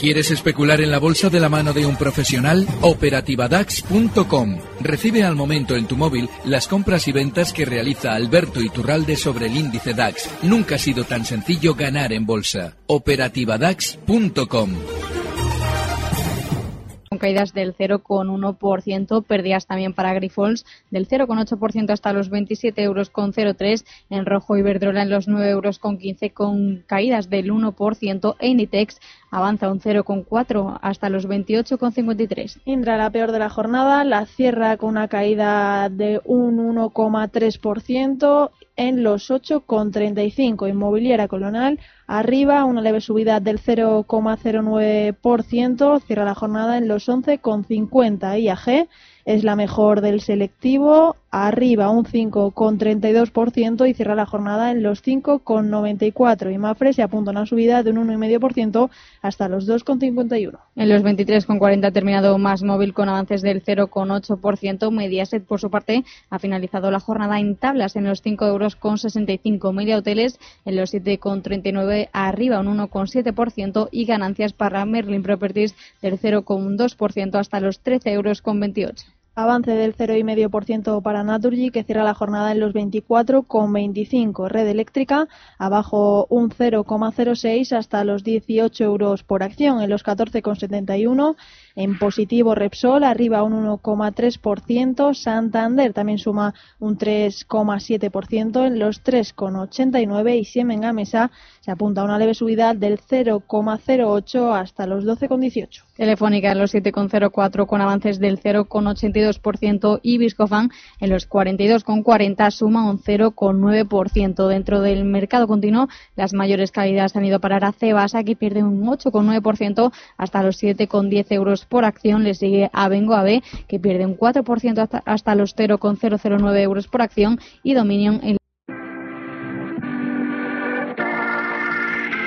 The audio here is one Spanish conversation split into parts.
¿Quieres especular en la bolsa de la mano de un profesional? Operativadax.com. Recibe al momento en tu móvil las compras y ventas que realiza Alberto Iturralde sobre el índice DAX. Nunca ha sido tan sencillo ganar en bolsa. Operativadax.com con caídas del 0,1%, pérdidas también para Grifols del 0,8% hasta los 27 euros con 0,3, en rojo Iberdrola en los 9 euros con 15 con caídas del 1%, Enitex avanza un 0,4 hasta los 28,53. Indra, la peor de la jornada, la cierra con una caída de un 1,3% en los 8,35. Inmobiliaria Colonial arriba, una leve subida del 0,09%, cierra la jornada en los 11,50. IAG es la mejor del selectivo, arriba un 5,32% y cierra la jornada en los 5,94. Y Mafre se apunta a una subida de un 1,5% hasta los 2,51. En los 23,40 ha terminado más móvil con avances del 0,8%. Mediaset, por su parte, ha finalizado la jornada en tablas en los 5 euros con 65. Media Hoteles en los 7,39 arriba un 1,7% y ganancias para Merlin Properties del 0,2% hasta los 13 euros con 28. Avance del 0,5% para Naturgy, que cierra la jornada en los 24,25. Red Eléctrica, abajo un 0,06 hasta los 18 euros por acción, en los 14,71. En positivo Repsol, arriba un 1,3%. Santander también suma un 3,7% en los 3,89. Y Siemens Gamesa se apunta a una leve subida del 0,08 hasta los 12,18. Telefónica en los 7,04 con avances del 0,82% y Viscofan en los 42,40 suma un 0,9%. Dentro del mercado continuo, las mayores caídas han ido a parar a Cebasa, que pierde un 8,9% hasta los 7,10 euros por acción. Le sigue a Bengo AB, que pierde un 4% hasta, hasta los 0,009 euros por acción y Dominion en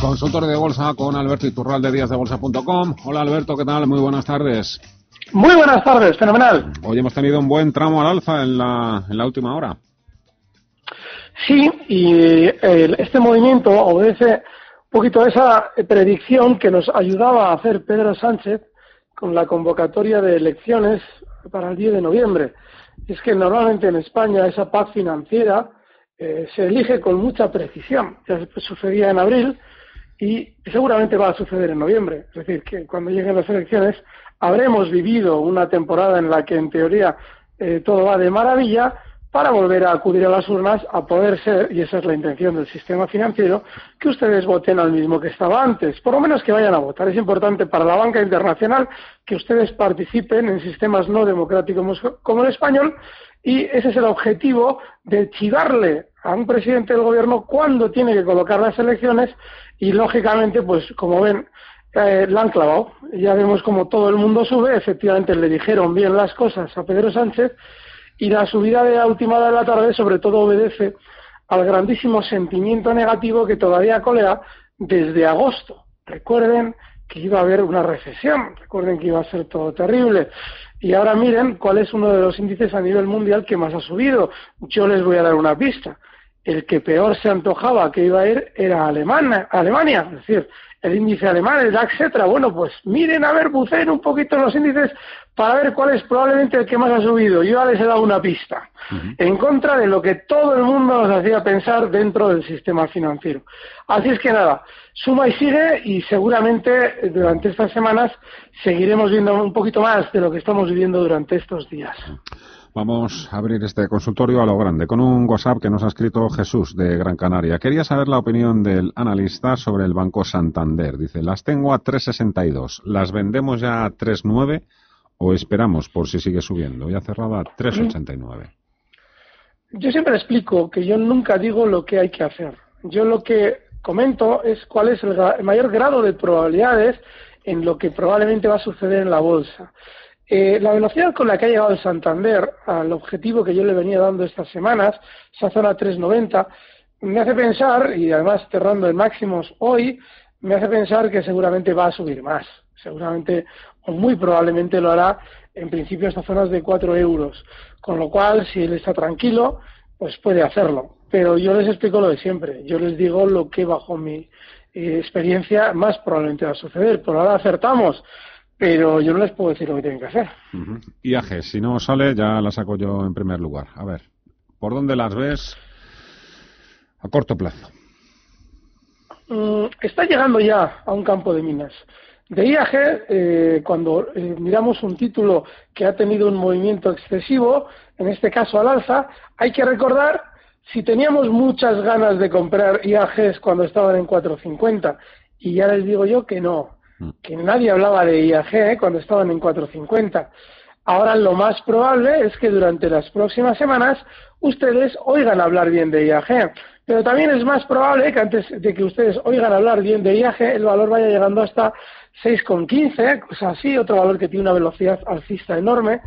Consultor de bolsa con Alberto Iturral de díasdebolsa.com. Hola Alberto, ¿qué tal? Muy buenas tardes. Muy buenas tardes, fenomenal. Hoy hemos tenido un buen tramo al alza en la, en la última hora. Sí, y este movimiento obedece un poquito a esa predicción que nos ayudaba a hacer Pedro Sánchez con la convocatoria de elecciones para el 10 de noviembre. Es que normalmente en España esa paz financiera eh, se elige con mucha precisión. Ya sucedía en abril, y seguramente va a suceder en noviembre. Es decir, que cuando lleguen las elecciones habremos vivido una temporada en la que en teoría eh, todo va de maravilla para volver a acudir a las urnas a poder ser, y esa es la intención del sistema financiero, que ustedes voten al mismo que estaba antes, por lo menos que vayan a votar. Es importante para la banca internacional que ustedes participen en sistemas no democráticos como el español y ese es el objetivo de chivarle a un presidente del gobierno cuando tiene que colocar las elecciones y lógicamente, pues como ven, eh, la han clavado. Ya vemos como todo el mundo sube, efectivamente le dijeron bien las cosas a Pedro Sánchez y la subida de la última de la tarde sobre todo obedece al grandísimo sentimiento negativo que todavía colea desde agosto. Recuerden que iba a haber una recesión, recuerden que iba a ser todo terrible. Y ahora miren cuál es uno de los índices a nivel mundial que más ha subido. Yo les voy a dar una pista el que peor se antojaba que iba a ir era Alemania, Alemania, es decir, el índice alemán, el DAX, etcétera. Bueno, pues miren a ver, buceen un poquito los índices para ver cuál es probablemente el que más ha subido. Yo ya les he dado una pista, en contra de lo que todo el mundo nos hacía pensar dentro del sistema financiero. Así es que nada, suma y sigue y seguramente durante estas semanas seguiremos viendo un poquito más de lo que estamos viviendo durante estos días. Vamos a abrir este consultorio a lo grande con un WhatsApp que nos ha escrito Jesús de Gran Canaria. Quería saber la opinión del analista sobre el Banco Santander. Dice, las tengo a 3,62. ¿Las vendemos ya a 3,9 o esperamos por si sigue subiendo? Ya cerrado a 3,89. Yo siempre explico que yo nunca digo lo que hay que hacer. Yo lo que comento es cuál es el mayor grado de probabilidades en lo que probablemente va a suceder en la bolsa. Eh, la velocidad con la que ha llegado el Santander al objetivo que yo le venía dando estas semanas, esa zona 390, me hace pensar, y además cerrando en máximos hoy, me hace pensar que seguramente va a subir más. Seguramente o muy probablemente lo hará en principio estas zonas de 4 euros. Con lo cual, si él está tranquilo, pues puede hacerlo. Pero yo les explico lo de siempre. Yo les digo lo que bajo mi eh, experiencia más probablemente va a suceder. Por ahora acertamos pero yo no les puedo decir lo que tienen que hacer. IAG, si no sale, ya la saco yo en primer lugar. A ver, ¿por dónde las ves a corto plazo? Mm, está llegando ya a un campo de minas. De IAG, eh, cuando eh, miramos un título que ha tenido un movimiento excesivo, en este caso al alza, hay que recordar si teníamos muchas ganas de comprar IAGs cuando estaban en 4.50, y ya les digo yo que no. Que nadie hablaba de IAG ¿eh? cuando estaban en 4.50. Ahora lo más probable es que durante las próximas semanas ustedes oigan hablar bien de IAG. Pero también es más probable que antes de que ustedes oigan hablar bien de IAG, el valor vaya llegando hasta 6,15, cosa así, otro valor que tiene una velocidad alcista enorme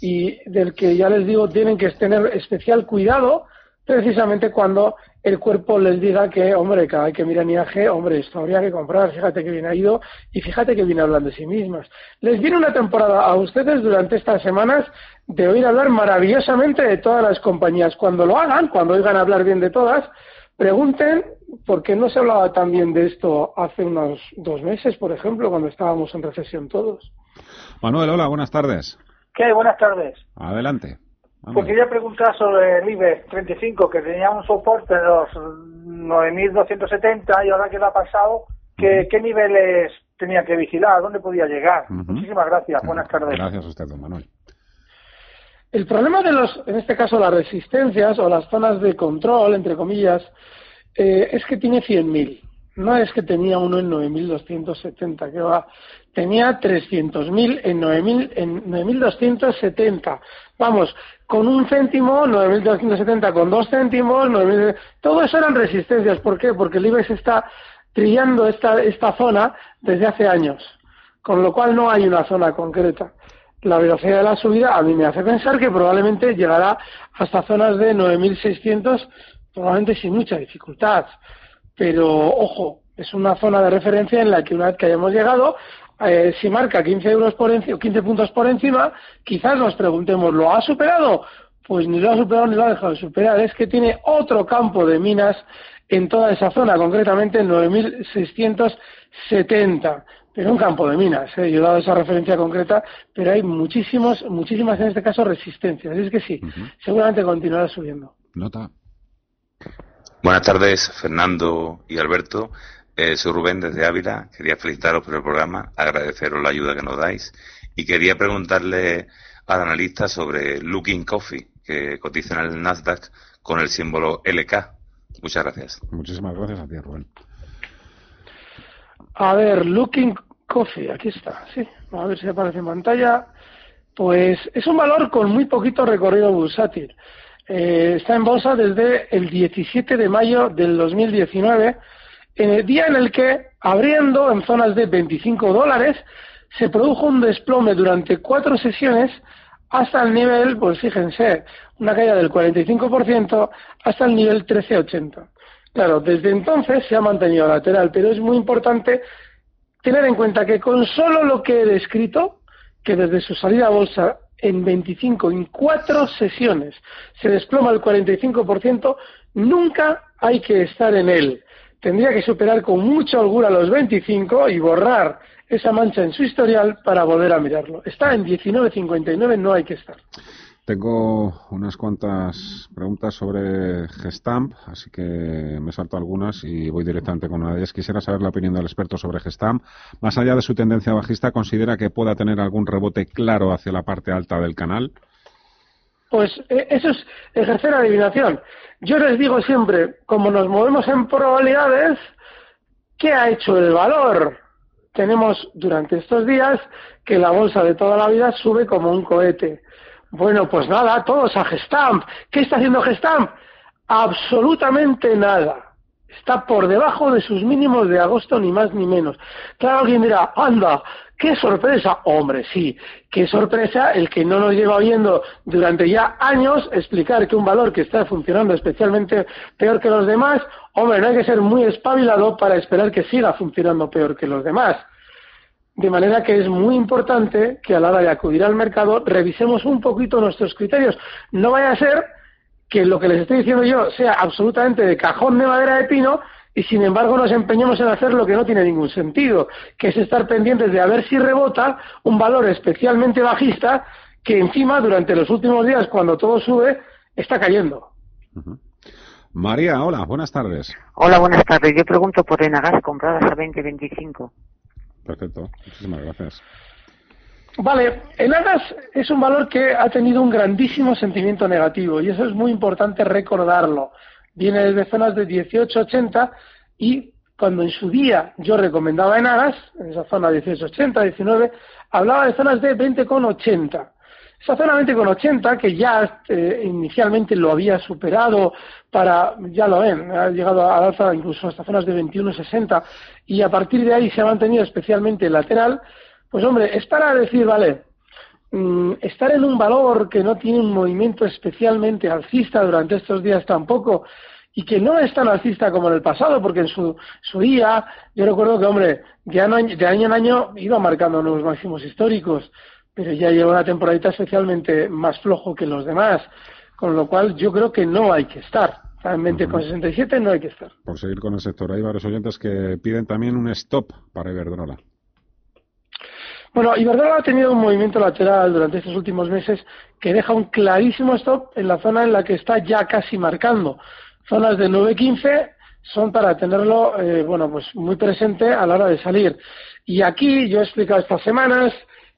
y del que ya les digo tienen que tener especial cuidado precisamente cuando el cuerpo les diga que, hombre, cada vez que miran IAG, hombre, esto habría que comprar, fíjate que bien ha ido y fíjate que viene hablando de sí mismas. Les viene una temporada a ustedes durante estas semanas de oír hablar maravillosamente de todas las compañías. Cuando lo hagan, cuando oigan hablar bien de todas, pregunten por qué no se hablaba tan bien de esto hace unos dos meses, por ejemplo, cuando estábamos en recesión todos. Manuel, hola, buenas tardes. ¿Qué? Buenas tardes. Adelante. Pues quería preguntar sobre el IBEX 35, que tenía un soporte de los 9.270 y ahora que lo ha pasado, ¿qué, ¿qué niveles tenía que vigilar? ¿Dónde podía llegar? Muchísimas gracias. Buenas tardes. Gracias a usted, don Manuel. El problema de los, en este caso, las resistencias o las zonas de control, entre comillas, eh, es que tiene 100.000. No es que tenía uno en 9.270, que va, tenía 300.000 en 9.270. Vamos, con un céntimo, 9.270 con dos céntimos, 9, todo eso eran resistencias. ¿Por qué? Porque el IBEX está trillando esta, esta zona desde hace años, con lo cual no hay una zona concreta. La velocidad de la subida a mí me hace pensar que probablemente llegará hasta zonas de 9.600, probablemente sin mucha dificultad. Pero, ojo, es una zona de referencia en la que una vez que hayamos llegado, eh, si marca 15 euros por encima, 15 puntos por encima, quizás nos preguntemos, ¿lo ha superado? Pues ni lo ha superado ni lo ha dejado de superar. Es que tiene otro campo de minas en toda esa zona, concretamente en 9.670. Pero un campo de minas, ¿eh? yo he dado esa referencia concreta, pero hay muchísimos, muchísimas en este caso resistencias. Es que sí, seguramente continuará subiendo. Nota. Buenas tardes, Fernando y Alberto. Eh, soy Rubén desde Ávila. Quería felicitaros por el programa, agradeceros la ayuda que nos dais y quería preguntarle al analista sobre Looking Coffee, que cotiza en el Nasdaq con el símbolo LK. Muchas gracias. Muchísimas gracias a ti, Rubén. A ver, Looking Coffee, aquí está, sí. A ver si aparece en pantalla. Pues es un valor con muy poquito recorrido bursátil. Eh, está en bolsa desde el 17 de mayo del 2019 en el día en el que, abriendo en zonas de 25 dólares, se produjo un desplome durante cuatro sesiones hasta el nivel, pues fíjense, una caída del 45% hasta el nivel 1380. Claro, desde entonces se ha mantenido lateral, pero es muy importante tener en cuenta que con solo lo que he descrito, que desde su salida a bolsa en 25, en cuatro sesiones, se desploma el 45%, nunca hay que estar en él tendría que superar con mucha holgura los 25 y borrar esa mancha en su historial para volver a mirarlo. Está en 19.59, no hay que estar. Tengo unas cuantas preguntas sobre Gestamp, así que me salto algunas y voy directamente con una de ellas. Quisiera saber la opinión del experto sobre Gestamp. Más allá de su tendencia bajista, ¿considera que pueda tener algún rebote claro hacia la parte alta del canal? Pues eh, eso es ejercer adivinación. Yo les digo siempre, como nos movemos en probabilidades, ¿qué ha hecho el valor? Tenemos durante estos días que la bolsa de toda la vida sube como un cohete. Bueno, pues nada, todos a Gestamp. ¿Qué está haciendo Gestamp? Absolutamente nada. Está por debajo de sus mínimos de agosto, ni más ni menos. Claro, alguien dirá, anda, qué sorpresa. Hombre, sí, qué sorpresa el que no nos lleva viendo durante ya años explicar que un valor que está funcionando especialmente peor que los demás, hombre, no hay que ser muy espabilado para esperar que siga funcionando peor que los demás. De manera que es muy importante que a la hora de acudir al mercado revisemos un poquito nuestros criterios. No vaya a ser que lo que les estoy diciendo yo sea absolutamente de cajón de madera de pino y sin embargo nos empeñemos en hacer lo que no tiene ningún sentido, que es estar pendientes de a ver si rebota un valor especialmente bajista que encima durante los últimos días cuando todo sube está cayendo. María, hola, buenas tardes. Hola, buenas tardes. Yo pregunto por Enagas compradas a 20.25. Perfecto, muchísimas gracias. Vale, el ADAS es un valor que ha tenido un grandísimo sentimiento negativo y eso es muy importante recordarlo. Viene desde zonas de 18,80 y cuando en su día yo recomendaba en ADAS, en esa zona 18,80, 19, hablaba de zonas de 20,80. Esa zona 20,80 que ya eh, inicialmente lo había superado para, ya lo ven, ha llegado a alza incluso hasta zonas de 21,60 y a partir de ahí se ha mantenido especialmente lateral, pues hombre, es para decir, vale, mm, estar en un valor que no tiene un movimiento especialmente alcista durante estos días tampoco, y que no es tan alcista como en el pasado, porque en su, su día yo recuerdo que, hombre, de año en año iba marcando nuevos máximos históricos, pero ya lleva una temporadita especialmente más flojo que los demás, con lo cual yo creo que no hay que estar. En 20,67 no hay que estar. Por seguir con el sector, hay varios oyentes que piden también un stop para Iberdrola. Bueno, Iberdrola ha tenido un movimiento lateral durante estos últimos meses que deja un clarísimo stop en la zona en la que está ya casi marcando. Zonas de 9.15 son para tenerlo, eh, bueno, pues muy presente a la hora de salir. Y aquí yo he explicado estas semanas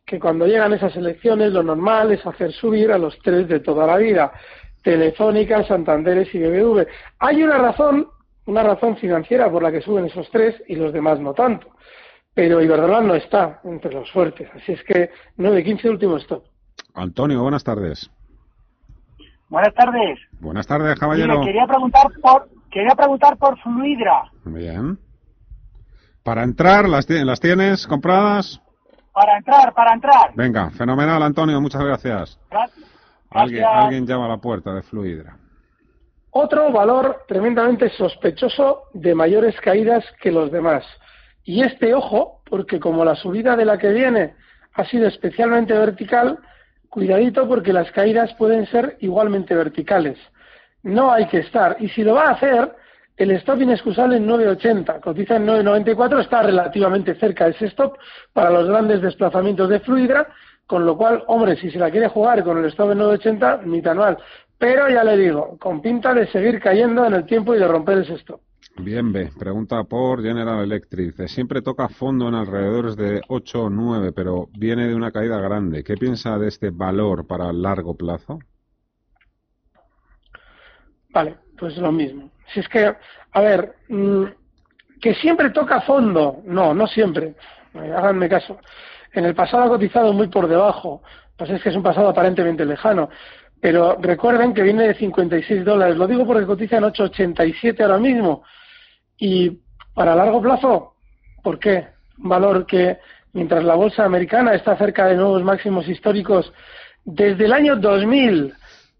que cuando llegan esas elecciones lo normal es hacer subir a los tres de toda la vida, Telefónica, Santanderes y BBV. Hay una razón, una razón financiera por la que suben esos tres y los demás no tanto pero Iberdrola no está entre los fuertes. Así es que 9-15 último stop. Antonio, buenas tardes. Buenas tardes. Buenas tardes, caballero. quería preguntar por quería preguntar por Fluidra. Bien. Para entrar, ¿las, ¿las tienes compradas? Para entrar, para entrar. Venga, fenomenal, Antonio, muchas gracias. Gracias. Alguien, alguien llama a la puerta de Fluidra. Otro valor tremendamente sospechoso de mayores caídas que los demás. Y este ojo, porque como la subida de la que viene ha sido especialmente vertical, cuidadito porque las caídas pueden ser igualmente verticales. No hay que estar. Y si lo va a hacer, el stop inexcusable en 9.80, cotiza en 9.94, está relativamente cerca ese stop para los grandes desplazamientos de fluidra, con lo cual, hombre, si se la quiere jugar con el stop en 9.80, ni tan mal. Pero ya le digo, con pinta de seguir cayendo en el tiempo y de romper ese stop. Bien, B. Pregunta por General Electric. Siempre toca fondo en alrededores de 8 o 9, pero viene de una caída grande. ¿Qué piensa de este valor para largo plazo? Vale, pues lo mismo. Si es que, a ver, mm, que siempre toca fondo. No, no siempre. Eh, háganme caso. En el pasado ha cotizado muy por debajo. Pues es que es un pasado aparentemente lejano. Pero recuerden que viene de 56 dólares. Lo digo porque cotiza en 8,87 ahora mismo. Y para largo plazo, ¿por qué? Un valor que, mientras la bolsa americana está cerca de nuevos máximos históricos, desde el año 2000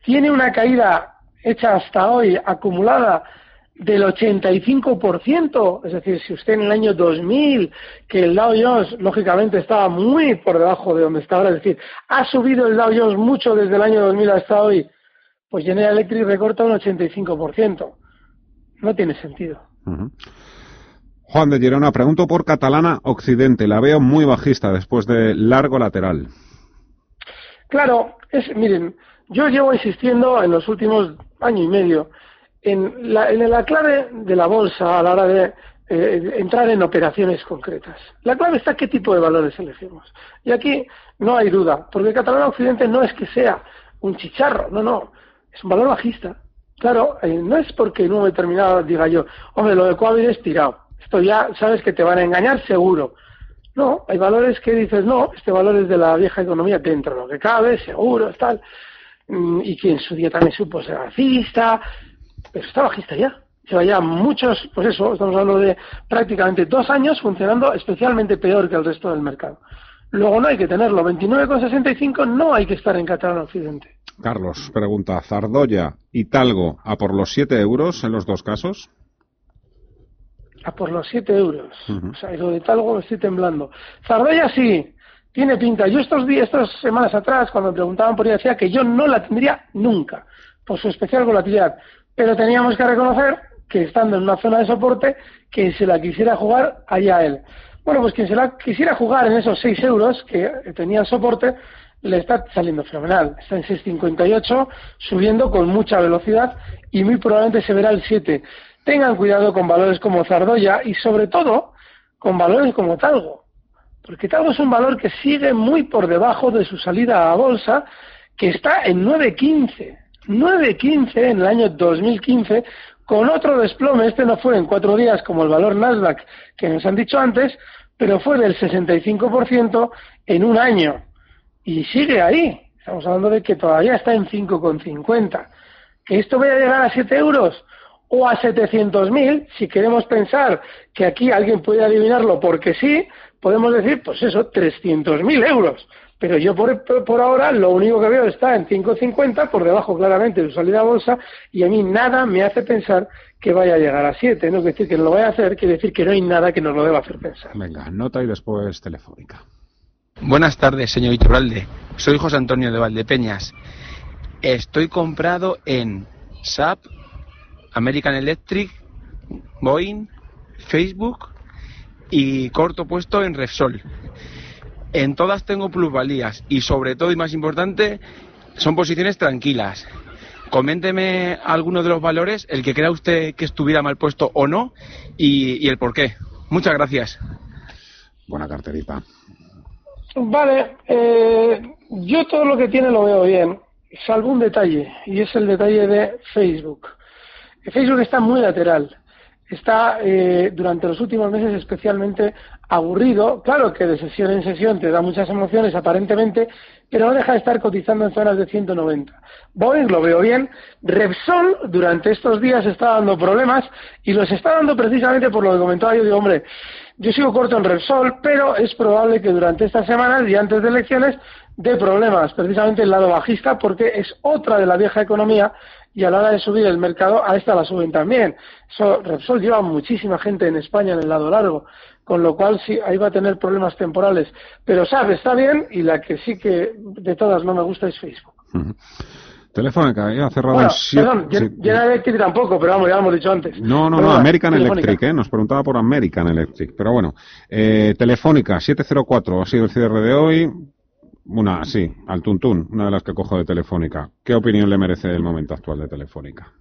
tiene una caída hecha hasta hoy acumulada del 85%, es decir, si usted en el año 2000, que el Dow Jones lógicamente estaba muy por debajo de donde está ahora, es decir, ha subido el Dow Jones mucho desde el año 2000 hasta hoy, pues General Electric recorta un 85%. No tiene sentido. Juan de Girona, pregunto por Catalana Occidente. La veo muy bajista después de largo lateral. Claro, es, miren, yo llevo insistiendo en los últimos año y medio en la, en la clave de la bolsa a la hora de eh, entrar en operaciones concretas. La clave está qué tipo de valores elegimos. Y aquí no hay duda, porque Catalana Occidente no es que sea un chicharro, no, no, es un valor bajista. Claro, eh, no es porque en un determinado diga yo, hombre, lo de Coavit es tirado. Esto ya sabes que te van a engañar seguro. No, hay valores que dices, no, este valor es de la vieja economía dentro de lo que cabe, seguro, tal. Mm, y quien en su día también supo ser racista, pero está bajista ya. lleva ya muchos, pues eso, estamos hablando de prácticamente dos años funcionando especialmente peor que el resto del mercado. Luego no hay que tenerlo, 29,65 no hay que estar en Catalán Occidente. Carlos pregunta, Zardoya y Talgo a por los 7 euros en los dos casos. A por los 7 euros. O sea, lo de Talgo me estoy temblando. Zardoya sí, tiene pinta. Yo estos días, estas semanas atrás, cuando me preguntaban por ella, decía que yo no la tendría nunca, por su especial volatilidad. Pero teníamos que reconocer que estando en una zona de soporte, que se la quisiera jugar allá él. Bueno, pues quien se la quisiera jugar en esos 6 euros que tenía soporte, le está saliendo fenomenal. Está en 6.58, subiendo con mucha velocidad y muy probablemente se verá el 7. Tengan cuidado con valores como Zardoya y sobre todo con valores como Talgo. Porque Talgo es un valor que sigue muy por debajo de su salida a bolsa, que está en 9.15. 9.15 en el año 2015, con otro desplome. Este no fue en cuatro días como el valor Nasdaq que nos han dicho antes, pero fue del 65% en un año. Y sigue ahí. Estamos hablando de que todavía está en 5,50. ¿Que esto vaya a llegar a 7 euros? o a 700.000, si queremos pensar que aquí alguien puede adivinarlo porque sí, podemos decir, pues eso, 300.000 euros. Pero yo por, por, ahora lo único que veo está en 5.50, por debajo claramente de su salida a bolsa, y a mí nada me hace pensar que vaya a llegar a 7. No quiere decir que no lo vaya a hacer, quiere decir que no hay nada que nos lo deba hacer pensar. Venga, nota y después telefónica. Buenas tardes, señor Iturralde. Soy José Antonio de Valdepeñas. Estoy comprado en SAP, American Electric, Boeing, Facebook y corto puesto en Repsol. En todas tengo plusvalías y sobre todo y más importante son posiciones tranquilas. Coménteme alguno de los valores, el que crea usted que estuviera mal puesto o no y, y el por qué. Muchas gracias. Buena carterita. Vale, eh, yo todo lo que tiene lo veo bien, salvo un detalle, y es el detalle de Facebook. Facebook está muy lateral, está eh, durante los últimos meses especialmente aburrido. Claro que de sesión en sesión te da muchas emociones aparentemente, pero no deja de estar cotizando en zonas de 190. Boeing lo veo bien. Repsol durante estos días está dando problemas y los está dando precisamente por lo que comentaba yo. Digo, hombre, yo sigo corto en Repsol, pero es probable que durante estas semanas y antes de elecciones dé problemas, precisamente el lado bajista, porque es otra de la vieja economía y a la hora de subir el mercado, a esta la suben también. Repsol lleva muchísima gente en España en el lado largo, con lo cual sí, ahí va a tener problemas temporales. Pero sabe, está bien y la que sí que de todas no me gusta es Facebook. Telefónica, ya ha cerrado bueno, Perdón, General Electric tampoco, pero vamos, ya lo hemos dicho antes. No, no, no, American Electric, ¿eh? Nos preguntaba por American Electric. Pero bueno, eh, Telefónica, 704 ha sido el cierre de hoy. Una, sí, al tuntún, una de las que cojo de Telefónica. ¿Qué opinión le merece el momento actual de Telefónica?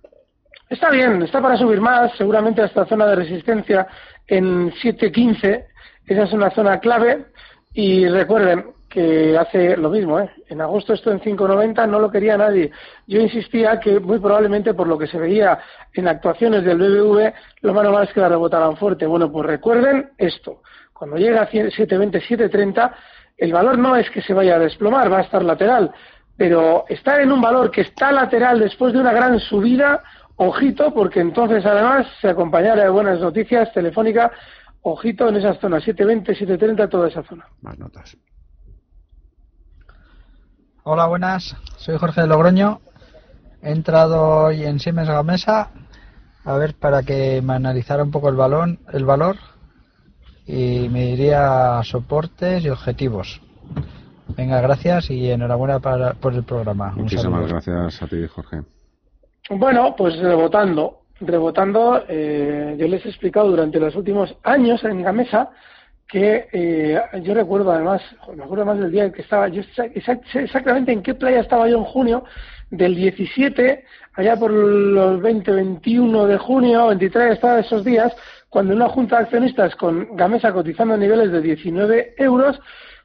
Está bien, está para subir más, seguramente a esta zona de resistencia en 7.15. Esa es una zona clave. Y recuerden, que hace lo mismo. ¿eh? En agosto esto en 5.90 no lo quería nadie. Yo insistía que muy probablemente por lo que se veía en actuaciones del BBV, lo más normal es que la rebotaran fuerte. Bueno, pues recuerden esto. Cuando llega a 7.20, 7.30, el valor no es que se vaya a desplomar, va a estar lateral. Pero estar en un valor que está lateral después de una gran subida, ojito, porque entonces además se acompañará de buenas noticias telefónica, ojito en esas zonas, 7.20, 7.30, toda esa zona. Más notas. Hola, buenas. Soy Jorge de Logroño. He entrado hoy en Siemens Gamesa a ver para que me analizara un poco el balón, el valor y me diría soportes y objetivos. Venga, gracias y enhorabuena para, por el programa. Muchísimas gracias a ti, Jorge. Bueno, pues rebotando, rebotando, eh, yo les he explicado durante los últimos años en Gamesa que eh, yo recuerdo además, me acuerdo más del día en que estaba, yo sé exactamente en qué playa estaba yo en junio, del 17, allá por los 20, 21 de junio, 23, estaba esos días, cuando una junta de accionistas con Gamesa cotizando a niveles de 19 euros,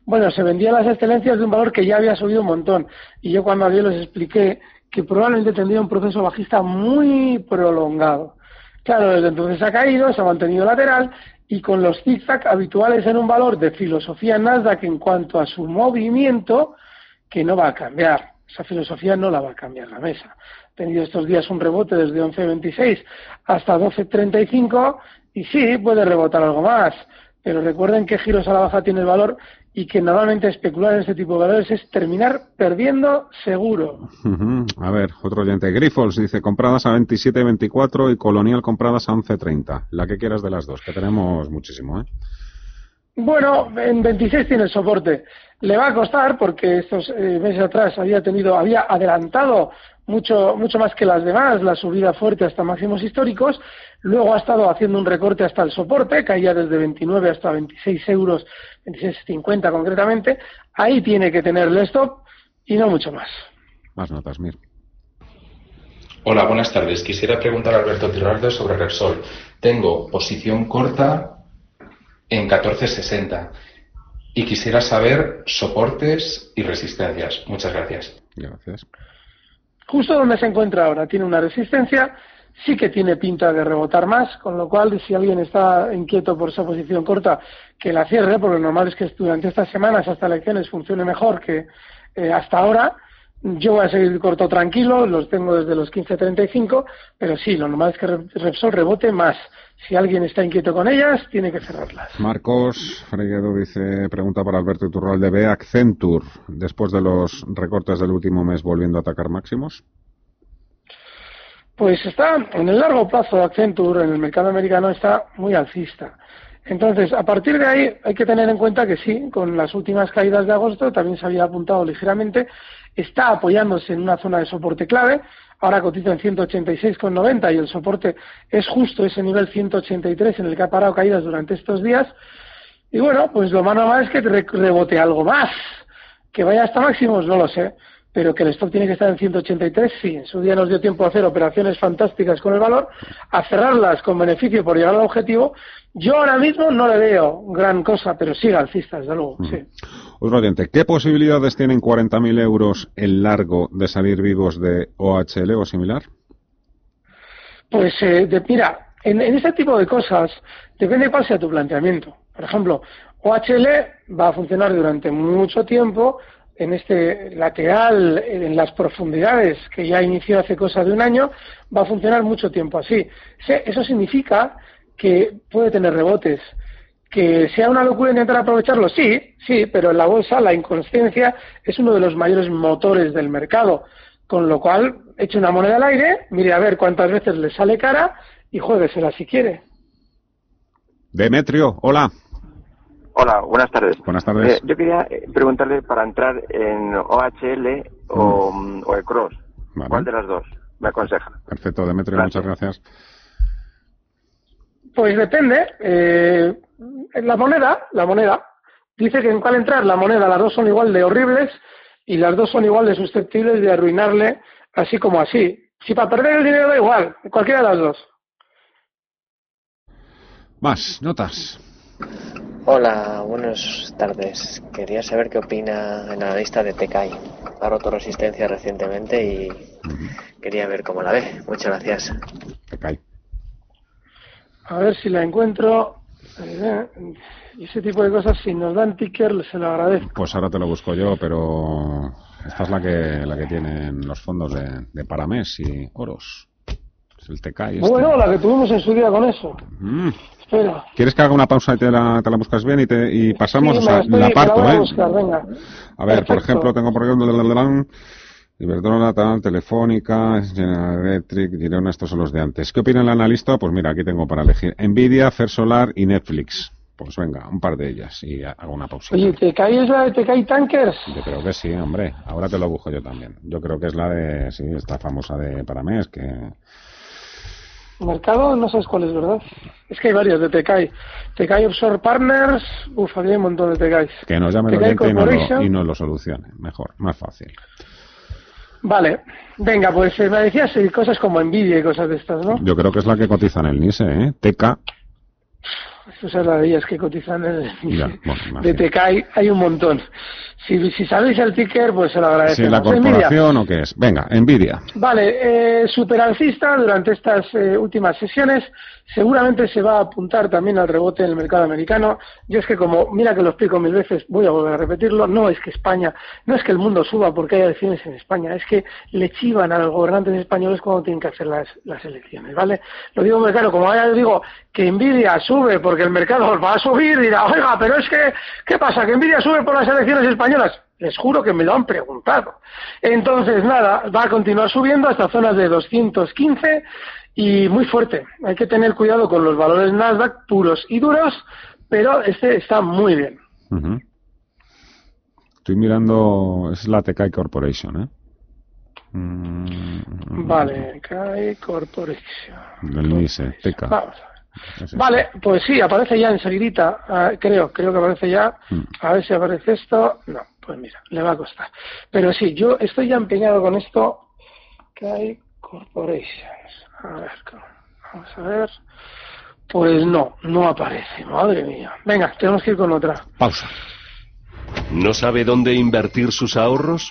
bueno, se vendían las excelencias de un valor que ya había subido un montón. Y yo cuando ayer les expliqué que probablemente tendría un proceso bajista muy prolongado. Claro, desde entonces ha caído, se ha mantenido lateral y con los zigzag habituales en un valor de filosofía Nasdaq en cuanto a su movimiento, que no va a cambiar. Esa filosofía no la va a cambiar la mesa. Ha tenido estos días un rebote desde 11.26 hasta 12.35 y sí, puede rebotar algo más. Pero recuerden que giros a la baja tiene el valor y que normalmente especular en este tipo de valores es terminar perdiendo seguro. A ver, otro oyente. Grifols dice compradas a 27.24 y Colonial compradas a 11.30. La que quieras de las dos, que tenemos muchísimo, ¿eh? Bueno, en 26 tiene el soporte. Le va a costar porque estos eh, meses atrás había tenido, había adelantado mucho, mucho más que las demás la subida fuerte hasta máximos históricos. Luego ha estado haciendo un recorte hasta el soporte, caía desde 29 hasta 26 euros, 26,50 concretamente. Ahí tiene que tener el stop y no mucho más. Más notas, Mir. Hola, buenas tardes. Quisiera preguntar a Alberto Tiraldo sobre Repsol. Tengo posición corta en 1460 y quisiera saber soportes y resistencias. Muchas gracias. Gracias. Justo donde se encuentra ahora, tiene una resistencia, sí que tiene pinta de rebotar más, con lo cual si alguien está inquieto por esa posición corta, que la cierre, porque lo normal es que durante estas semanas hasta elecciones funcione mejor que eh, hasta ahora. Yo voy a seguir corto tranquilo, los tengo desde los 15.35, pero sí, lo normal es que Repsol rebote más. Si alguien está inquieto con ellas, tiene que cerrarlas. Marcos Freguedo dice, pregunta para Alberto Iturral de B. Accenture, después de los recortes del último mes, volviendo a atacar máximos. Pues está, en el largo plazo, Accenture en el mercado americano está muy alcista. Entonces, a partir de ahí hay que tener en cuenta que sí, con las últimas caídas de agosto también se había apuntado ligeramente, está apoyándose en una zona de soporte clave, ahora cotiza en 186,90 y el soporte es justo ese nivel 183 en el que ha parado caídas durante estos días. Y bueno, pues lo más normal es que rebote algo más. Que vaya hasta máximos, no lo sé pero que el stock tiene que estar en 183, sí. En su día nos dio tiempo a hacer operaciones fantásticas con el valor, a cerrarlas con beneficio por llegar al objetivo. Yo ahora mismo no le veo gran cosa, pero sigue alcista, desde luego, sí. Otro oyente, ¿qué posibilidades tienen 40.000 euros el largo de salir vivos de OHL o similar? Pues, eh, de, mira, en, en este tipo de cosas depende cuál sea tu planteamiento. Por ejemplo, OHL va a funcionar durante mucho tiempo en este lateral, en las profundidades que ya inició hace cosa de un año, va a funcionar mucho tiempo así. Eso significa que puede tener rebotes. Que sea una locura intentar aprovecharlo, sí, sí, pero en la bolsa la inconsciencia es uno de los mayores motores del mercado. Con lo cual, eche una moneda al aire, mire a ver cuántas veces le sale cara y jueguesela si quiere. Demetrio, hola. Hola, buenas tardes. Buenas tardes. Eh, yo quería eh, preguntarle para entrar en OHL o, mm. o el Cross. ¿Cuál de las dos me aconseja? Perfecto, Demetrio, muchas gracias. Pues depende. Eh, la moneda, la moneda, dice que en cuál entrar la moneda, las dos son igual de horribles y las dos son igual de susceptibles de arruinarle así como así. Si para perder el dinero da igual, cualquiera de las dos. Más, notas. Hola, buenas tardes. Quería saber qué opina el analista de Tecai. Ha roto resistencia recientemente y quería ver cómo la ve. Muchas gracias. Tecai. A ver si la encuentro. Ese tipo de cosas, si nos dan ticker, se lo agradezco. Pues ahora te lo busco yo, pero esta es la que, la que tienen los fondos de, de Paramés y Oros. El Tecai. Este. Bueno, la que tuvimos en su día con eso. Mm. ¿Quieres que haga una pausa y te la, te la buscas bien y, te, y pasamos? Sí, o sea, estoy, la parto, la voy a ¿eh? buscar, venga. A ver, por ejemplo, tengo por ejemplo Iberdrola, Telefónica, General Electric, Girona, estos son los de antes. ¿Qué opina el analista? Pues mira, aquí tengo para elegir Nvidia, Fersolar y Netflix. Pues venga, un par de ellas y hago una pausa. Oye, ¿te cae es la de Te cae Tankers? Yo creo que sí, hombre. Ahora te lo busco yo también. Yo creo que es la de, sí, esta famosa de Paramés, que Mercado, no sabes cuál es, ¿verdad? Es que hay varios de Tecai. Tecai Offshore Partners, uf, aquí hay un montón de Tecais. que nos llame el Tecai oyente y nos, lo, y nos lo solucione. Mejor, más fácil. Vale, venga, pues eh, me decías eh, cosas como Nvidia y cosas de estas, ¿no? Yo creo que es la que cotiza en el NISE, ¿eh? TK. Esas son las de ellas que cotizan en el Ya, bueno, de Tecai, hay un montón. Si, si sabéis el ticker, pues se lo agradezco. ¿Si la corporación o qué es? Venga, Nvidia. Vale, eh, superalcista durante estas eh, últimas sesiones. Seguramente se va a apuntar también al rebote en el mercado americano. Yo es que como, mira que lo explico mil veces, voy a volver a repetirlo, no es que España, no es que el mundo suba porque hay elecciones en España, es que le chivan a los gobernantes españoles cuando tienen que hacer las, las elecciones, ¿vale? Lo digo muy claro, como ya digo que Nvidia sube porque el mercado va a subir, dirá, oiga, pero es que, ¿qué pasa? ¿Que Nvidia sube por las elecciones españolas? Les juro que me lo han preguntado. Entonces, nada, va a continuar subiendo hasta zonas de 215 y muy fuerte. Hay que tener cuidado con los valores Nasdaq puros y duros, pero este está muy bien. Estoy mirando, es la TK Corporation, ¿eh? Mm. Vale, TK Corporation. NISE, TK. Vamos Vale, pues sí, aparece ya enseguidita, ah, creo, creo que aparece ya. Mm. A ver si aparece esto. No, pues mira, le va a costar. Pero sí, yo estoy ya empeñado con esto. hay Corporations. A ver, vamos a ver. Pues no, no aparece, madre mía. Venga, tenemos que ir con otra. Pausa. ¿No sabe dónde invertir sus ahorros?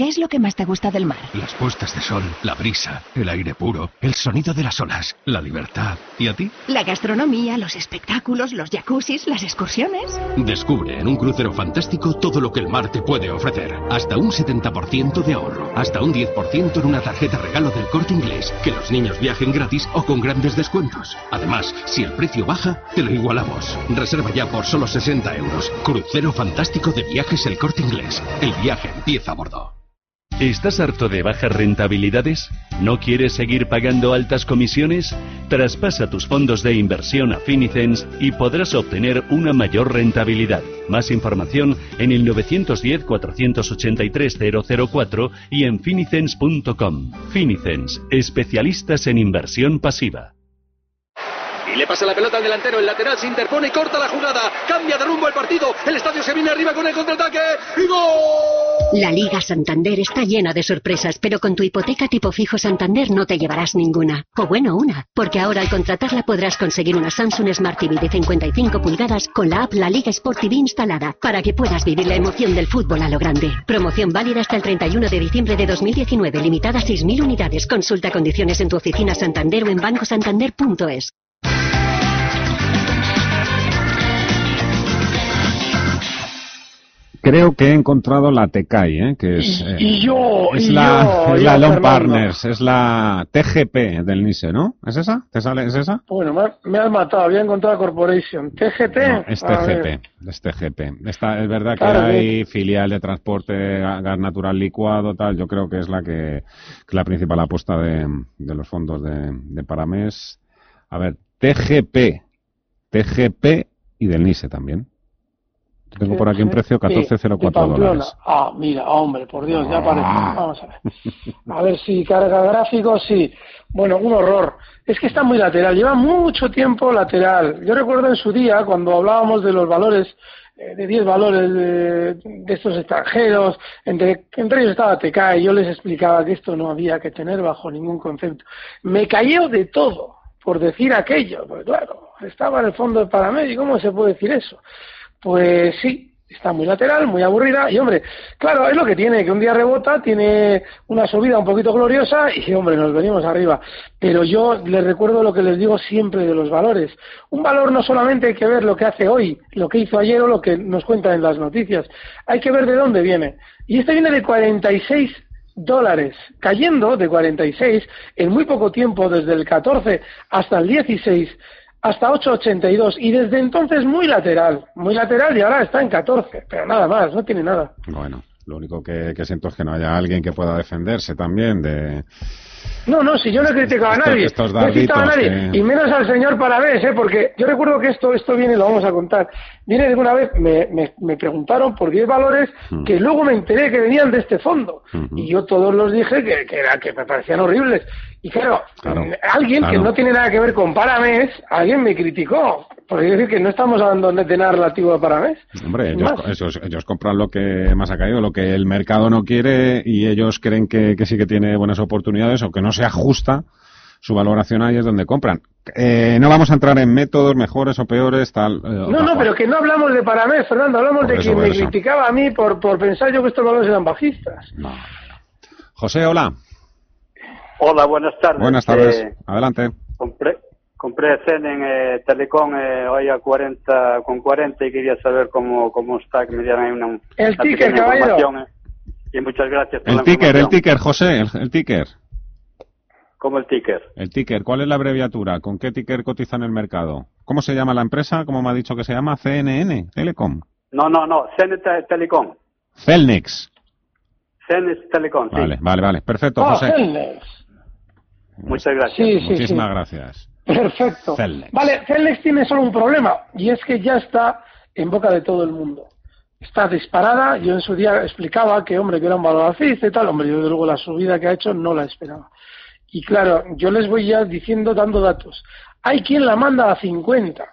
¿Qué es lo que más te gusta del mar? Las puestas de sol, la brisa, el aire puro, el sonido de las olas, la libertad. ¿Y a ti? La gastronomía, los espectáculos, los jacuzzis, las excursiones. Descubre en un crucero fantástico todo lo que el mar te puede ofrecer. Hasta un 70% de ahorro, hasta un 10% en una tarjeta regalo del corte inglés. Que los niños viajen gratis o con grandes descuentos. Además, si el precio baja, te lo igualamos. Reserva ya por solo 60 euros. Crucero fantástico de viajes el corte inglés. El viaje empieza a bordo. ¿Estás harto de bajas rentabilidades? ¿No quieres seguir pagando altas comisiones? Traspasa tus fondos de inversión a Finicens y podrás obtener una mayor rentabilidad. Más información en el 910-483-004 y en finicens.com. Finicens, especialistas en inversión pasiva. Y le pasa la pelota al delantero, el lateral se interpone y corta la jugada. Cambia de rumbo el partido. El estadio se viene arriba con el contraataque. ¡Y gol! La Liga Santander está llena de sorpresas, pero con tu hipoteca tipo fijo Santander no te llevarás ninguna. O bueno, una. Porque ahora al contratarla podrás conseguir una Samsung Smart TV de 55 pulgadas con la app La Liga Sport TV instalada para que puedas vivir la emoción del fútbol a lo grande. Promoción válida hasta el 31 de diciembre de 2019, limitada a 6.000 unidades. Consulta condiciones en tu oficina Santander o en bancosantander.es. Creo que he encontrado la TECAI, ¿eh? que es, y, yo, es la, es la Partners, es la TGP del NISE, ¿no? ¿Es esa? ¿Te sale? ¿Es esa? Bueno, me, has matado, había encontrado Corporation. ¿TGP? No, es TGP, es TGP. Esta, es verdad que hay filial de transporte, gas natural licuado, tal, yo creo que es la que, que la principal apuesta de, de los fondos de, de Paramés. A ver, TGP, TGP y del NISE también. Tengo por aquí un precio 14,04 dólares. Ah, mira, hombre, por Dios, ya aparece. Ah. Vamos a ver. A ver si carga gráficos, sí. Bueno, un horror. Es que está muy lateral, lleva mucho tiempo lateral. Yo recuerdo en su día, cuando hablábamos de los valores, eh, de 10 valores de, de, estos extranjeros, entre, entre ellos estaba TK, y yo les explicaba que esto no había que tener bajo ningún concepto. Me cayó de todo por decir aquello, porque claro, estaba en el fondo de Paramedi, ¿cómo se puede decir eso? Pues sí, está muy lateral, muy aburrida y hombre, claro, es lo que tiene, que un día rebota, tiene una subida un poquito gloriosa y hombre, nos venimos arriba. Pero yo les recuerdo lo que les digo siempre de los valores. Un valor no solamente hay que ver lo que hace hoy, lo que hizo ayer o lo que nos cuentan en las noticias, hay que ver de dónde viene. Y este viene de 46 dólares, cayendo de 46 en muy poco tiempo, desde el 14 hasta el 16 hasta 8,82 y desde entonces muy lateral, muy lateral y ahora está en 14, pero nada más, no tiene nada. Bueno, lo único que, siento es que no haya alguien que pueda defenderse también de, No, no, si yo no he criticado a nadie. no he criticado a nadie. Y menos al señor Paravés, ¿eh? porque yo recuerdo que esto esto viene, lo vamos a contar. Viene de una vez, me, me, preguntaron por 10 valores mm. que luego me enteré que venían de este fondo. Y yo todos los dije que, que, era, que me parecían horribles. Y claro, alguien que no tiene nada que ver con Paramés, alguien me criticó. Por decir que no estamos hablando de nada relativo a Paramés. Hombre, ellos, ellos, compran lo que más ha caído, lo que el mercado no quiere y ellos creen que, que sí que tiene buenas oportunidades o que no se ajusta su valoración ahí es donde compran. Eh, no vamos a entrar en métodos mejores o peores, tal. Eh, no, no, pero que no hablamos de Paramés, Fernando, hablamos de quien me criticaba a mí por, por pensar yo que estos valores eran bajistas. José, hola. Hola, buenas tardes. Buenas tardes, eh, adelante. Compré, compré CEN en eh, Telecom eh, hoy a 40, con 40 y quería saber cómo, cómo está, que me dieran ahí una, el ticker, caballero. Eh. Y muchas gracias por el ticker, el ticker, José, el, ticker. ¿Cómo el ticker? El ticker, ¿cuál es la abreviatura? ¿Con qué ticker cotiza en el mercado? ¿Cómo se llama la empresa? ¿Cómo me ha dicho que se llama? CNN, Telecom. No, no, no, CN Telecom. Celnex. Celnex Telecom, sí. Vale, vale, vale. Perfecto, ah, José. Muchas gracias. Muchísimas gracias. Perfecto. Vale, Celnex tiene solo un problema y es que ya está en boca de todo el mundo. Está disparada. Yo en su día explicaba que, hombre, que era un valor alcista y tal. Hombre, yo desde luego la subida que ha hecho no la esperaba. Y claro, yo les voy ya diciendo, dando datos. Hay quien la manda a 50.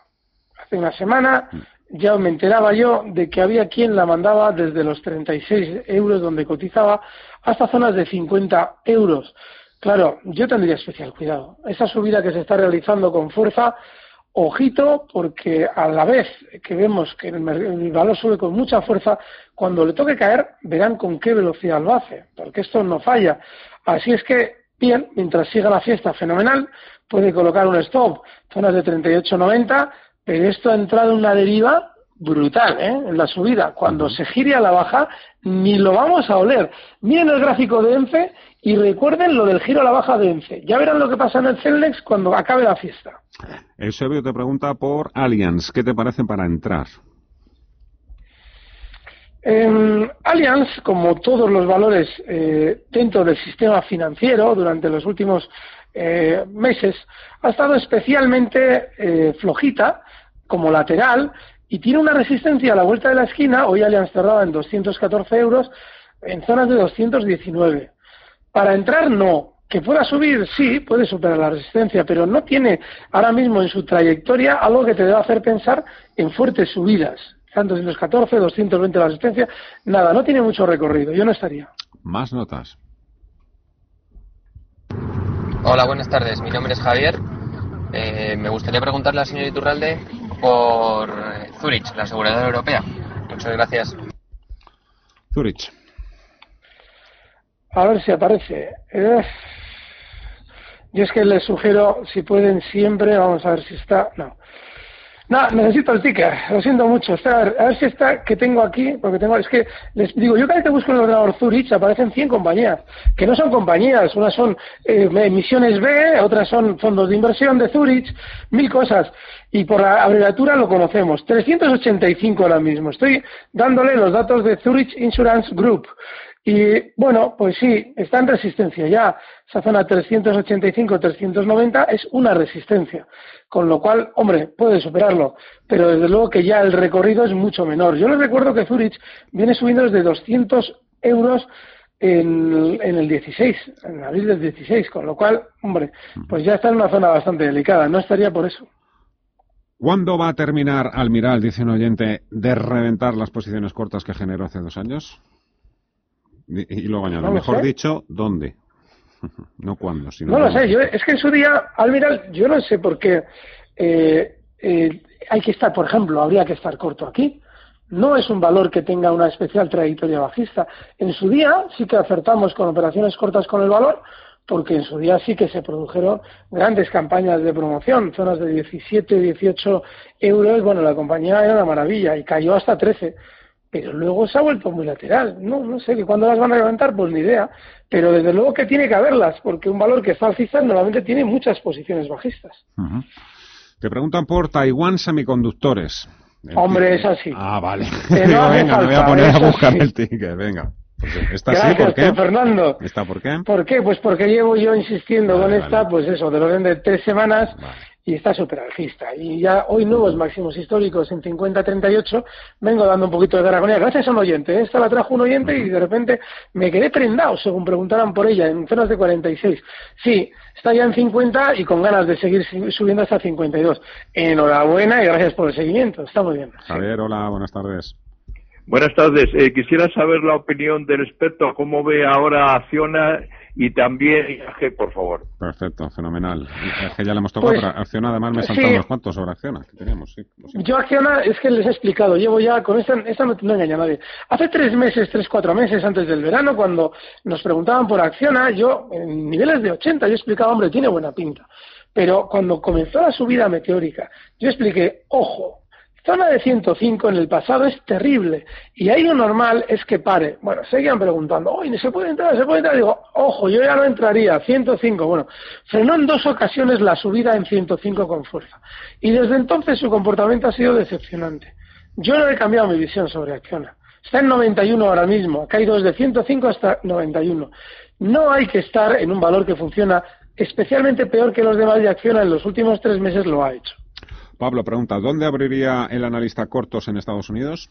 Hace una semana ya me enteraba yo de que había quien la mandaba desde los 36 euros donde cotizaba hasta zonas de 50 euros. Claro, yo tendría especial cuidado. Esa subida que se está realizando con fuerza, ojito, porque a la vez que vemos que el, valor sube con mucha fuerza, cuando le toque caer, verán con qué velocidad lo hace, porque esto no falla. Así es que, bien, mientras siga la fiesta, fenomenal, puede colocar un stop, zonas de 38.90, pero esto ha entrado en una deriva brutal ¿eh? en la subida. Cuando se gire a la baja, ni lo vamos a oler. Miren el gráfico de ENCE y recuerden lo del giro a la baja de ENCE. Ya verán lo que pasa en el Celnex cuando acabe la fiesta. Eusebio te pregunta por Allianz. ¿Qué te parece para entrar? En Allianz, como todos los valores eh, dentro del sistema financiero durante los últimos eh, meses, ha estado especialmente eh, flojita como lateral y tiene una resistencia a la vuelta de la esquina, hoy Allianz cerrada en 214 euros, en zonas de 219. Para entrar, no. Que pueda subir, sí, puede superar la resistencia, pero no tiene ahora mismo en su trayectoria algo que te deba hacer pensar en fuertes subidas. Están 214, 220 la resistencia, nada, no tiene mucho recorrido, yo no estaría. Más notas. Hola, buenas tardes, mi nombre es Javier. Eh, me gustaría preguntarle al señor Iturralde por eh, Zurich, la aseguradora europea. Muchas gracias. Zurich. A ver si aparece. Eh, yo es que les sugiero, si pueden siempre, vamos a ver si está. No. No, necesito el ticket, lo siento mucho. a, ver, si está, que tengo aquí, porque tengo, es que les digo, yo cada vez que busco el ordenador Zurich aparecen 100 compañías, que no son compañías, unas son eh, emisiones B, otras son fondos de inversión de Zurich, mil cosas. Y por la abreviatura lo conocemos, 385 ahora mismo. Estoy dándole los datos de Zurich Insurance Group. Y bueno, pues sí, está en resistencia ya. Esa zona 385-390 es una resistencia. Con lo cual, hombre, puede superarlo. Pero desde luego que ya el recorrido es mucho menor. Yo les recuerdo que Zurich viene subiendo desde 200 euros en, en, el 16, en abril del 16. Con lo cual, hombre, pues ya está en una zona bastante delicada. No estaría por eso. ¿Cuándo va a terminar Almiral, dice un oyente, de reventar las posiciones cortas que generó hace dos años? Y, luego añado, mejor dicho, ¿dónde? no cuándo, sino. No lo sé, yo, es que en su día, Almiral, yo no sé por qué eh, eh, hay que estar, por ejemplo, habría que estar corto aquí. No es un valor que tenga una especial trayectoria bajista. En su día sí que acertamos con operaciones cortas con el valor, porque en su día sí que se produjeron grandes campañas de promoción, zonas de 17, 18 euros. Bueno, la compañía era una maravilla y cayó hasta 13 pero luego se ha vuelto muy lateral. No, no sé, que cuándo las van a levantar, pues ni idea, pero desde luego que tiene que haberlas, porque un valor que está alcista normalmente tiene muchas posiciones bajistas. Te preguntan por Taiwán Semiconductores. Hombre, es así. Ah, vale. venga, me voy a poner a buscar el ticket, venga. ¿Está así? ¿Por qué? Fernando. ¿Está por qué? ¿Por qué? Pues porque llevo yo insistiendo con esta, pues eso, de orden de tres semanas y está súper alcista. Y ya hoy nuevos máximos históricos en 50-38, vengo dando un poquito de dragonía. Gracias a un oyente, ¿eh? esta la trajo un oyente y de repente me quedé prendado, según preguntaran por ella, en zonas de 46. Sí, está ya en 50 y con ganas de seguir subiendo hasta 52. Enhorabuena y gracias por el seguimiento, está muy bien. Javier, hola, buenas tardes. Buenas tardes. Eh, quisiera saber la opinión del experto, cómo ve ahora Acciona y también IAG, por favor. Perfecto, fenomenal. IAG ya le hemos tocado, pues, pero Acciona además me he saltado unos cuantos sobre Acciona que teníamos. Sí, Yo Acciona es que les he explicado, llevo ya con esta, esta no, no engaña a nadie. Hace tres meses, tres, cuatro meses antes del verano, cuando nos preguntaban por Acciona, yo en niveles de 80, yo explicaba, hombre, tiene buena pinta. Pero cuando comenzó la subida meteórica, yo expliqué, ojo, Zona de 105 en el pasado es terrible y ahí lo normal es que pare. Bueno, seguían preguntando, oye, ¿se puede entrar? ¿Se puede entrar? Digo, ojo, yo ya no entraría, 105. Bueno, frenó en dos ocasiones la subida en 105 con fuerza y desde entonces su comportamiento ha sido decepcionante. Yo no he cambiado mi visión sobre Acciona. Está en 91 ahora mismo, ha caído desde 105 hasta 91. No hay que estar en un valor que funciona especialmente peor que los demás de Acciona en los últimos tres meses lo ha hecho. Pablo pregunta, ¿dónde abriría el analista cortos en Estados Unidos?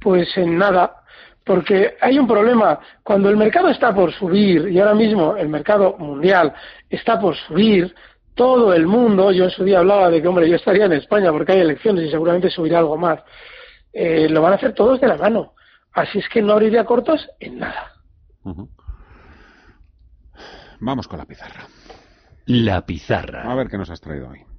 Pues en nada, porque hay un problema. Cuando el mercado está por subir, y ahora mismo el mercado mundial está por subir, todo el mundo, yo en su día hablaba de que, hombre, yo estaría en España porque hay elecciones y seguramente subirá algo más, eh, lo van a hacer todos de la mano. Así es que no abriría cortos en nada. Vamos con la pizarra. La pizarra. A ver qué nos has traído hoy.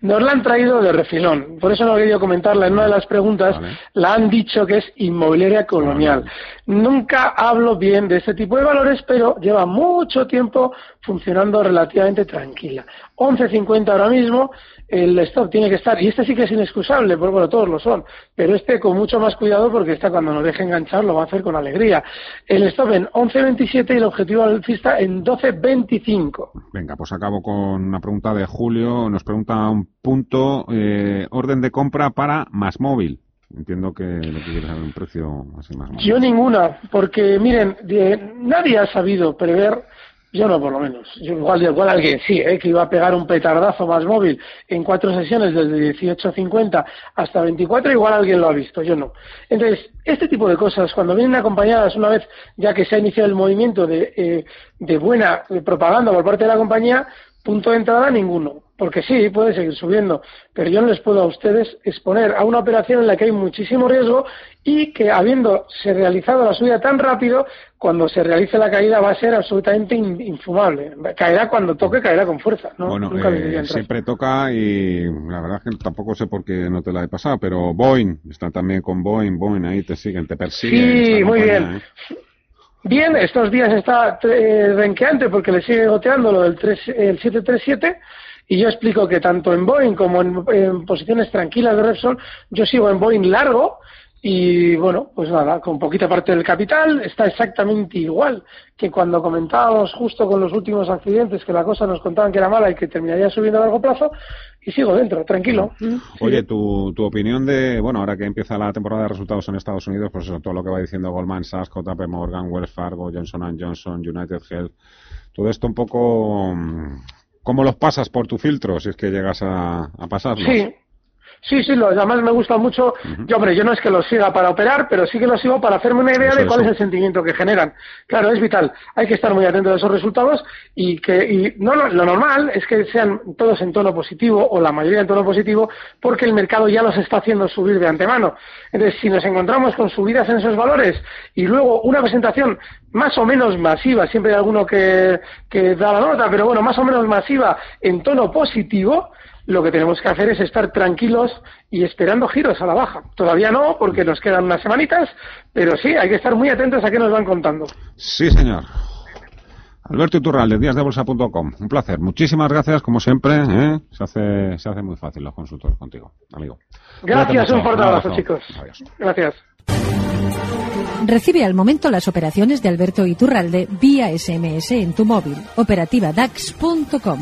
Nos la han traído de refilón, por eso no he querido comentarla en una de las preguntas. La han dicho que es inmobiliaria colonial. Nunca hablo bien de este tipo de valores, pero lleva mucho tiempo funcionando relativamente tranquila. 11.50 ahora mismo, el stop tiene que estar, y este sí que es inexcusable, porque bueno, todos lo son, pero este con mucho más cuidado porque esta cuando nos deje enganchar lo va a hacer con alegría. El stop en 11.27 y el objetivo alcista en 12.25. Venga, pues acabo con una pregunta de Julio, nos pregunta un punto, eh, orden de compra para más móvil. Entiendo que lo que quieres saber un precio así más. Yo ninguna, porque miren, nadie ha sabido prever yo no, por lo menos. Yo, igual, igual alguien sí, ¿eh? que iba a pegar un petardazo más móvil en cuatro sesiones desde 18.50 hasta 24, igual alguien lo ha visto, yo no. Entonces, este tipo de cosas, cuando vienen acompañadas una vez ya que se ha iniciado el movimiento de, eh, de buena propaganda por parte de la compañía, punto de entrada ninguno porque sí, puede seguir subiendo, pero yo no les puedo a ustedes exponer a una operación en la que hay muchísimo riesgo y que habiendo se realizado la subida tan rápido, cuando se realice la caída va a ser absolutamente infumable. Caerá cuando toque, caerá con fuerza. ¿no? Bueno, eh, siempre toca y la verdad es que tampoco sé por qué no te la he pasado, pero Boeing, está también con Boeing, Boeing ahí te siguen, te persiguen. Sí, muy bien. ¿eh? Bien, estos días está eh, renqueante porque le sigue goteando lo del 3, el 737 y yo explico que tanto en Boeing como en, posiciones tranquilas de Repsol, yo sigo en Boeing largo y bueno, pues nada, con poquita parte del capital está exactamente igual que cuando comentábamos justo con los últimos accidentes que la cosa nos contaban que era mala y que terminaría subiendo a largo plazo y sigo dentro, tranquilo. Oye, tu, tu opinión de, bueno, ahora que empieza la temporada de resultados en Estados Unidos, pues eso, todo lo que va diciendo Goldman Sachs, JP Morgan, Wells Fargo, Johnson Johnson, United Health, todo esto un poco ¿Cómo los pasas por tu filtro si es que llegas a, a pasarlos? Sí, Sí, sí, lo, además me gusta mucho. Yo, hombre, yo no es que los siga para operar, pero sí que los sigo para hacerme una idea de cuál es el sentimiento que generan. Claro, es vital. Hay que estar muy atento a esos resultados y que y no lo normal es que sean todos en tono positivo o la mayoría en tono positivo porque el mercado ya los está haciendo subir de antemano. Entonces, si nos encontramos con subidas en esos valores y luego una presentación más o menos masiva, siempre hay alguno que, que da la nota, pero bueno, más o menos masiva en tono positivo, lo que tenemos que hacer es estar tranquilos y esperando giros a la baja. Todavía no, porque nos quedan unas semanitas, pero sí, hay que estar muy atentos a qué nos van contando. Sí, señor. Alberto Iturralde, díasdebolsa.com. Un placer. Muchísimas gracias, como siempre. ¿eh? Se, hace, se hace muy fácil los consultores contigo, amigo. Gracias, un fuerte abrazo, chicos. Gracias. Recibe al momento las operaciones de Alberto Iturralde vía SMS en tu móvil. Operativa DAX.com.